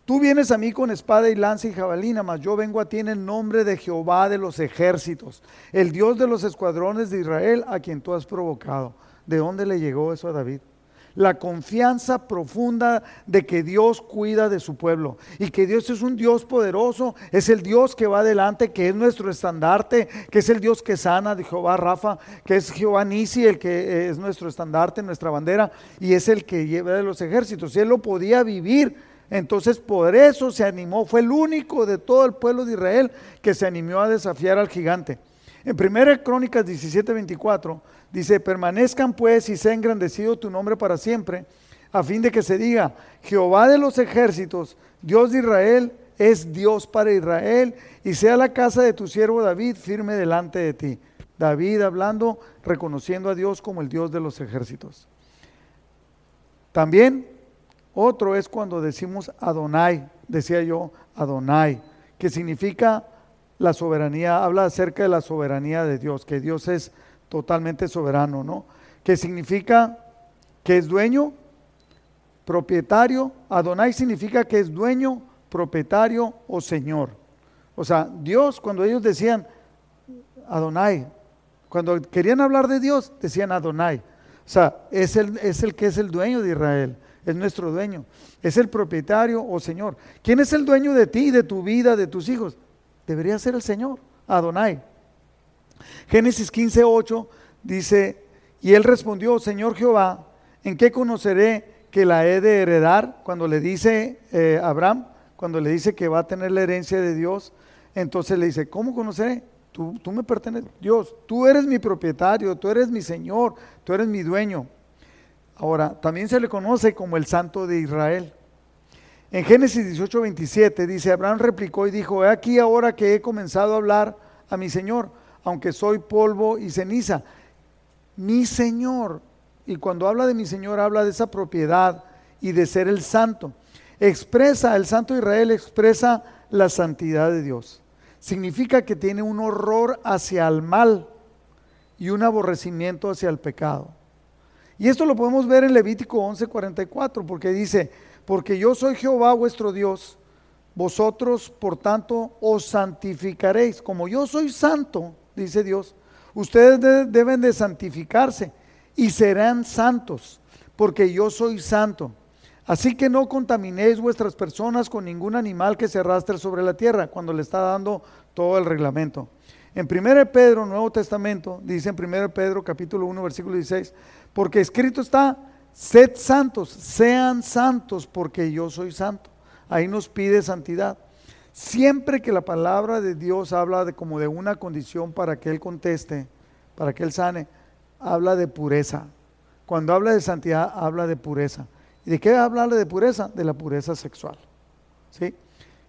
Tú vienes a mí con espada y lanza y jabalina, mas yo vengo a ti en el nombre de Jehová de los ejércitos, el Dios de los escuadrones de Israel, a quien tú has provocado. ¿De dónde le llegó eso a David? la confianza profunda de que Dios cuida de su pueblo y que Dios es un Dios poderoso, es el Dios que va adelante, que es nuestro estandarte, que es el Dios que sana de Jehová Rafa, que es Jehová Nisi, el que es nuestro estandarte, nuestra bandera, y es el que lleva de los ejércitos. Y él lo podía vivir. Entonces por eso se animó, fue el único de todo el pueblo de Israel que se animó a desafiar al gigante. En 1 Crónicas 17:24 dice, permanezcan pues y sea engrandecido tu nombre para siempre, a fin de que se diga, Jehová de los ejércitos, Dios de Israel, es Dios para Israel, y sea la casa de tu siervo David firme delante de ti. David hablando, reconociendo a Dios como el Dios de los ejércitos. También otro es cuando decimos Adonai, decía yo, Adonai, que significa la soberanía, habla acerca de la soberanía de Dios, que Dios es totalmente soberano, ¿no? Que significa que es dueño, propietario. Adonai significa que es dueño, propietario o señor. O sea, Dios, cuando ellos decían Adonai, cuando querían hablar de Dios, decían Adonai. O sea, es el, es el que es el dueño de Israel, es nuestro dueño, es el propietario o señor. ¿Quién es el dueño de ti, de tu vida, de tus hijos? Debería ser el Señor, Adonai. Génesis 15, 8 dice, y él respondió, Señor Jehová, ¿en qué conoceré que la he de heredar? Cuando le dice eh, Abraham, cuando le dice que va a tener la herencia de Dios, entonces le dice, ¿cómo conoceré? Tú, tú me perteneces, Dios, tú eres mi propietario, tú eres mi Señor, tú eres mi dueño. Ahora, también se le conoce como el Santo de Israel. En Génesis 18, 27 dice, Abraham replicó y dijo, he aquí ahora que he comenzado a hablar a mi Señor, aunque soy polvo y ceniza. Mi Señor, y cuando habla de mi Señor habla de esa propiedad y de ser el santo. Expresa, el santo Israel expresa la santidad de Dios. Significa que tiene un horror hacia el mal y un aborrecimiento hacia el pecado. Y esto lo podemos ver en Levítico 11:44, porque dice, porque yo soy Jehová vuestro Dios, vosotros por tanto os santificaréis. Como yo soy santo, dice Dios, ustedes deben de santificarse y serán santos, porque yo soy santo. Así que no contaminéis vuestras personas con ningún animal que se arrastre sobre la tierra, cuando le está dando todo el reglamento. En 1 Pedro, Nuevo Testamento, dice en 1 Pedro capítulo 1, versículo 16, porque escrito está, Sed santos, sean santos porque yo soy santo. Ahí nos pide santidad. Siempre que la palabra de Dios habla de como de una condición para que Él conteste, para que Él sane, habla de pureza. Cuando habla de santidad, habla de pureza. ¿Y de qué habla de pureza? De la pureza sexual. ¿Sí?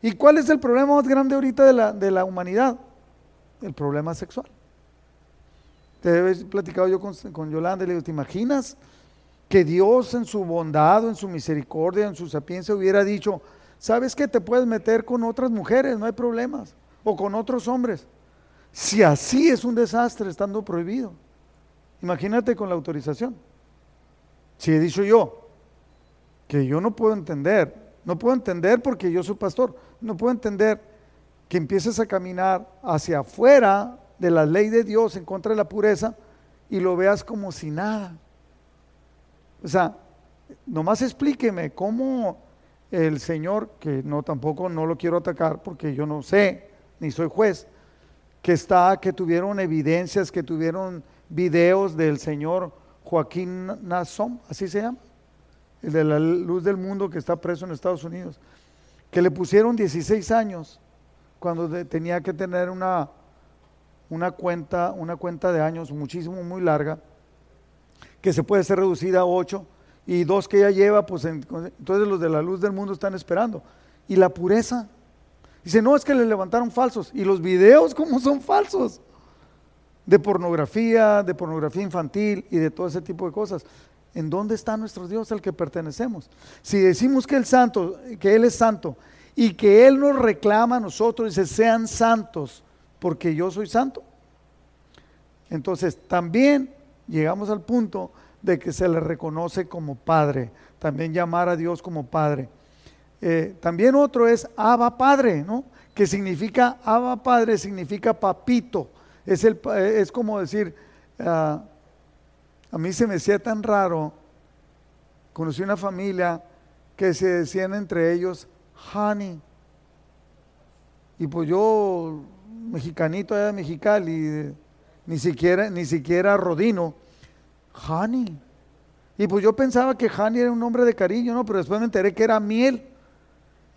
¿Y cuál es el problema más grande ahorita de la, de la humanidad? El problema sexual. Te he platicado yo con, con Yolanda y le digo, ¿te imaginas que Dios en su bondad, en su misericordia, en su sapiencia hubiera dicho, sabes que te puedes meter con otras mujeres, no hay problemas, o con otros hombres? Si así es un desastre estando prohibido, imagínate con la autorización. Si he dicho yo que yo no puedo entender, no puedo entender porque yo soy pastor, no puedo entender que empieces a caminar hacia afuera de la ley de Dios en contra de la pureza y lo veas como si nada. O sea, nomás explíqueme cómo el Señor, que no tampoco no lo quiero atacar porque yo no sé, ni soy juez, que está, que tuvieron evidencias, que tuvieron videos del Señor Joaquín Nassom, así se llama, el de la luz del mundo que está preso en Estados Unidos, que le pusieron 16 años cuando tenía que tener una, una, cuenta, una cuenta de años muchísimo, muy larga, que se puede ser reducida a 8 y dos que ya lleva, pues entonces los de la luz del mundo están esperando. Y la pureza. Dice, no, es que le levantaron falsos. Y los videos, ¿cómo son falsos? De pornografía, de pornografía infantil y de todo ese tipo de cosas. ¿En dónde está nuestro Dios al que pertenecemos? Si decimos que el santo, que Él es santo y que Él nos reclama a nosotros, dice, sean santos, porque yo soy santo. Entonces también llegamos al punto de que se le reconoce como Padre, también llamar a Dios como Padre. Eh, también otro es Abba Padre, ¿no? Que significa, Abba Padre significa papito. Es, el, es como decir, ah, a mí se me hacía tan raro, conocí una familia que se decían entre ellos honey. Y pues yo, mexicanito allá de Mexicali, ni siquiera, ni siquiera Rodino, honey. Y pues yo pensaba que honey era un nombre de cariño, ¿no? Pero después me enteré que era miel.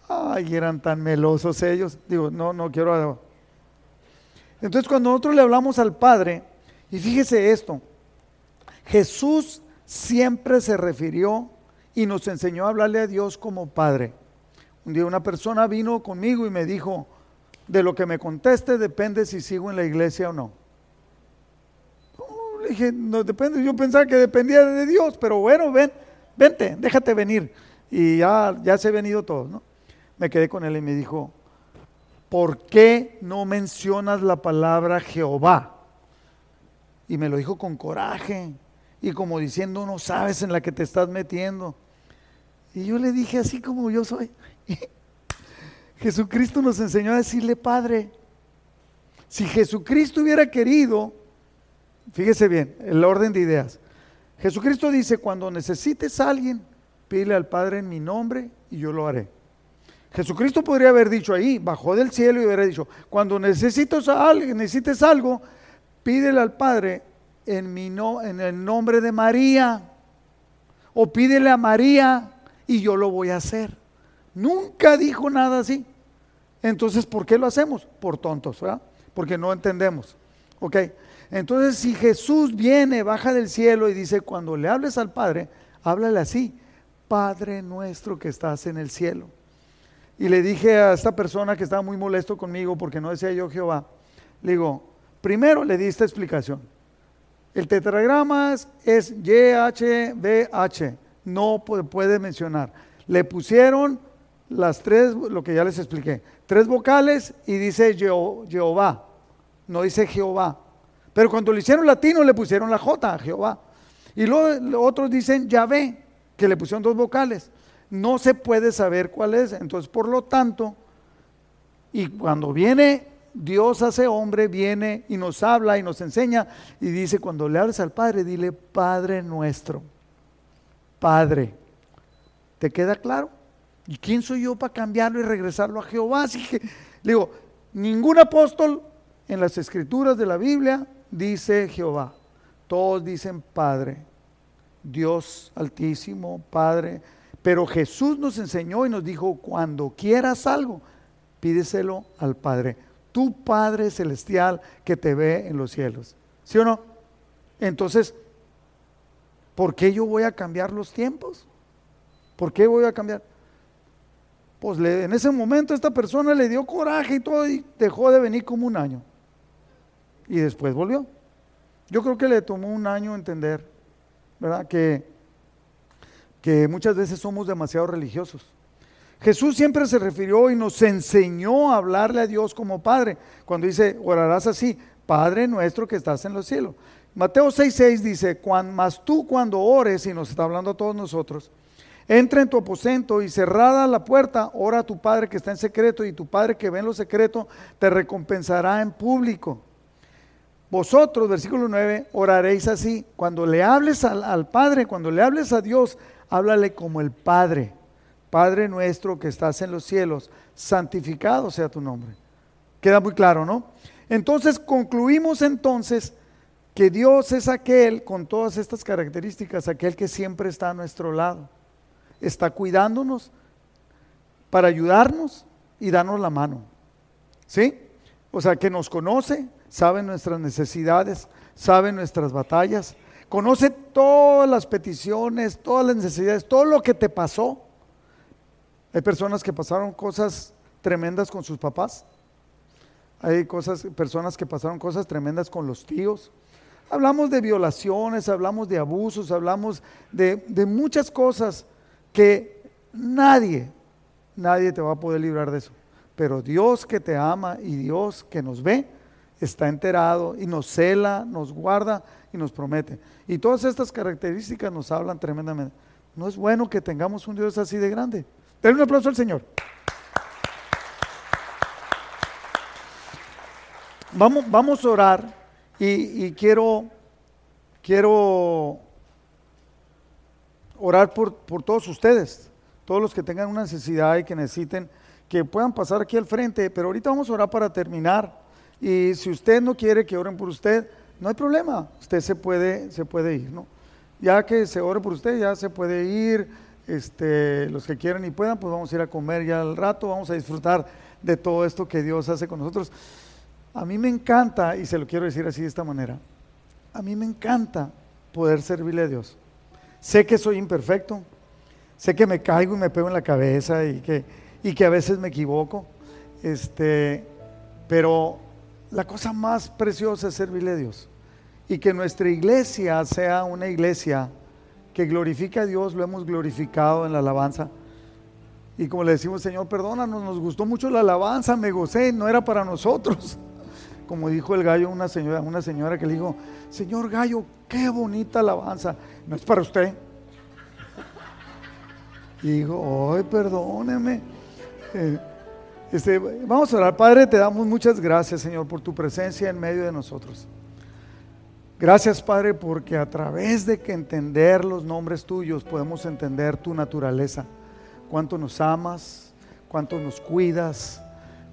Ay, eran tan melosos ellos. Digo, no, no quiero. Entonces, cuando nosotros le hablamos al Padre, y fíjese esto, Jesús siempre se refirió y nos enseñó a hablarle a Dios como Padre. Un día una persona vino conmigo y me dijo, de lo que me conteste depende si sigo en la iglesia o no. le dije, no depende, yo pensaba que dependía de Dios, pero bueno, ven, vente, déjate venir. Y ya, ya se he venido todos, ¿no? Me quedé con él y me dijo, ¿por qué no mencionas la palabra Jehová? Y me lo dijo con coraje y como diciendo, no sabes en la que te estás metiendo. Y yo le dije así como yo soy, Jesucristo nos enseñó a decirle Padre. Si Jesucristo hubiera querido, fíjese bien, el orden de ideas. Jesucristo dice, cuando necesites a alguien, pídele al Padre en mi nombre y yo lo haré. Jesucristo podría haber dicho ahí, bajó del cielo y hubiera dicho, cuando necesites, a alguien, necesites algo, pídele al Padre en, mi no, en el nombre de María. O pídele a María y yo lo voy a hacer. Nunca dijo nada así. Entonces, ¿por qué lo hacemos? Por tontos, ¿verdad? Porque no entendemos. ¿Ok? Entonces, si Jesús viene, baja del cielo y dice, cuando le hables al Padre, háblale así, Padre nuestro que estás en el cielo. Y le dije a esta persona que estaba muy molesto conmigo porque no decía yo Jehová, le digo, primero le di esta explicación. El tetragrama es YHBH, no puede mencionar. Le pusieron las tres, lo que ya les expliqué, tres vocales y dice Jehová, no dice Jehová. Pero cuando lo hicieron latino le pusieron la J, Jehová. Y luego otros dicen Yahvé, que le pusieron dos vocales. No se puede saber cuál es. Entonces, por lo tanto, y cuando viene Dios hace hombre, viene y nos habla y nos enseña y dice, cuando le hables al Padre, dile Padre nuestro. Padre. ¿Te queda claro? ¿Y quién soy yo para cambiarlo y regresarlo a Jehová? Así que, digo, ningún apóstol en las escrituras de la Biblia dice Jehová. Todos dicen Padre, Dios altísimo, Padre. Pero Jesús nos enseñó y nos dijo, cuando quieras algo, pídeselo al Padre. Tu Padre celestial que te ve en los cielos. ¿Sí o no? Entonces, ¿por qué yo voy a cambiar los tiempos? ¿Por qué voy a cambiar? Pues en ese momento esta persona le dio coraje y todo y dejó de venir como un año. Y después volvió. Yo creo que le tomó un año entender, ¿verdad? Que, que muchas veces somos demasiado religiosos. Jesús siempre se refirió y nos enseñó a hablarle a Dios como Padre. Cuando dice, orarás así, Padre nuestro que estás en los cielos. Mateo 6:6 dice, más tú cuando ores, y nos está hablando a todos nosotros, entra en tu aposento y cerrada la puerta, ora a tu Padre que está en secreto y tu Padre que ve en lo secreto te recompensará en público. Vosotros, versículo 9, oraréis así. Cuando le hables al, al Padre, cuando le hables a Dios, háblale como el Padre. Padre nuestro que estás en los cielos, santificado sea tu nombre. Queda muy claro, ¿no? Entonces concluimos entonces que Dios es aquel con todas estas características, aquel que siempre está a nuestro lado. Está cuidándonos para ayudarnos y darnos la mano. ¿Sí? O sea, que nos conoce, sabe nuestras necesidades, sabe nuestras batallas, conoce todas las peticiones, todas las necesidades, todo lo que te pasó. Hay personas que pasaron cosas tremendas con sus papás. Hay cosas, personas que pasaron cosas tremendas con los tíos. Hablamos de violaciones, hablamos de abusos, hablamos de, de muchas cosas que nadie, nadie te va a poder librar de eso. Pero Dios que te ama y Dios que nos ve, está enterado y nos cela, nos guarda y nos promete. Y todas estas características nos hablan tremendamente. No es bueno que tengamos un Dios así de grande. Denle un aplauso al Señor. Vamos, vamos a orar y, quiero, quiero orar por, por todos ustedes, todos los que tengan una necesidad y que necesiten, que puedan pasar aquí al frente, pero ahorita vamos a orar para terminar. Y si usted no quiere que oren por usted, no hay problema, usted se puede, se puede ir, ¿no? Ya que se ore por usted, ya se puede ir este, los que quieran y puedan, pues vamos a ir a comer ya al rato, vamos a disfrutar de todo esto que Dios hace con nosotros. A mí me encanta, y se lo quiero decir así de esta manera, a mí me encanta poder servirle a Dios. Sé que soy imperfecto, sé que me caigo y me pego en la cabeza y que, y que a veces me equivoco, este, pero la cosa más preciosa es servirle a Dios. Y que nuestra iglesia sea una iglesia que glorifica a Dios, lo hemos glorificado en la alabanza. Y como le decimos, Señor, perdónanos, nos gustó mucho la alabanza, me gocé, no era para nosotros. Como dijo el gallo, una señora, una señora que le dijo, Señor gallo, qué bonita alabanza. No es para usted. Y dijo, ay, perdóneme. Eh, este, vamos a orar, Padre, te damos muchas gracias, Señor, por tu presencia en medio de nosotros. Gracias, Padre, porque a través de que entender los nombres tuyos podemos entender tu naturaleza, cuánto nos amas, cuánto nos cuidas,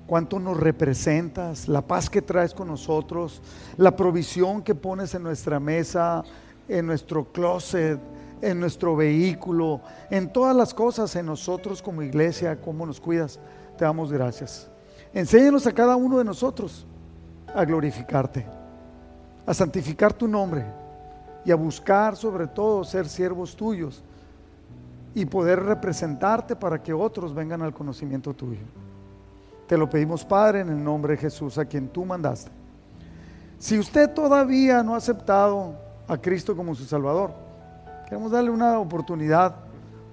cuánto nos representas, la paz que traes con nosotros, la provisión que pones en nuestra mesa, en nuestro closet, en nuestro vehículo, en todas las cosas, en nosotros como iglesia, cómo nos cuidas. Te damos gracias. Enséñanos a cada uno de nosotros a glorificarte a santificar tu nombre y a buscar sobre todo ser siervos tuyos y poder representarte para que otros vengan al conocimiento tuyo. Te lo pedimos, Padre, en el nombre de Jesús, a quien tú mandaste. Si usted todavía no ha aceptado a Cristo como su Salvador, queremos darle una oportunidad,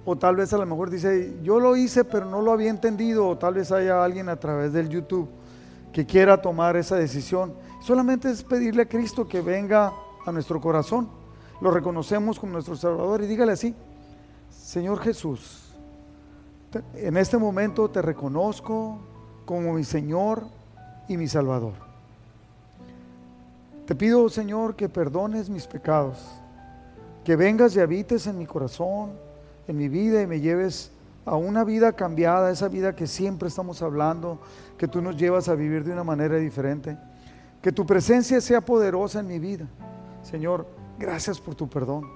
o tal vez a lo mejor dice, yo lo hice pero no lo había entendido, o tal vez haya alguien a través del YouTube que quiera tomar esa decisión Solamente es pedirle a Cristo que venga a nuestro corazón. Lo reconocemos como nuestro Salvador y dígale así, Señor Jesús, en este momento te reconozco como mi Señor y mi Salvador. Te pido, Señor, que perdones mis pecados, que vengas y habites en mi corazón, en mi vida y me lleves a una vida cambiada, esa vida que siempre estamos hablando, que tú nos llevas a vivir de una manera diferente. Que tu presencia sea poderosa en mi vida. Señor, gracias por tu perdón.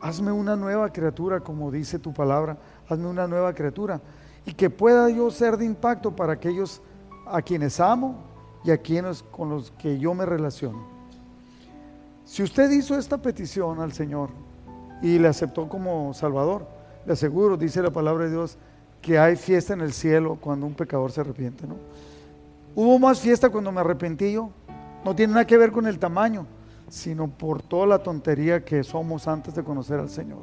Hazme una nueva criatura, como dice tu palabra. Hazme una nueva criatura. Y que pueda yo ser de impacto para aquellos a quienes amo y a quienes con los que yo me relaciono. Si usted hizo esta petición al Señor y le aceptó como Salvador, le aseguro, dice la palabra de Dios, que hay fiesta en el cielo cuando un pecador se arrepiente. ¿no? Hubo más fiesta cuando me arrepentí yo. No tiene nada que ver con el tamaño, sino por toda la tontería que somos antes de conocer al Señor.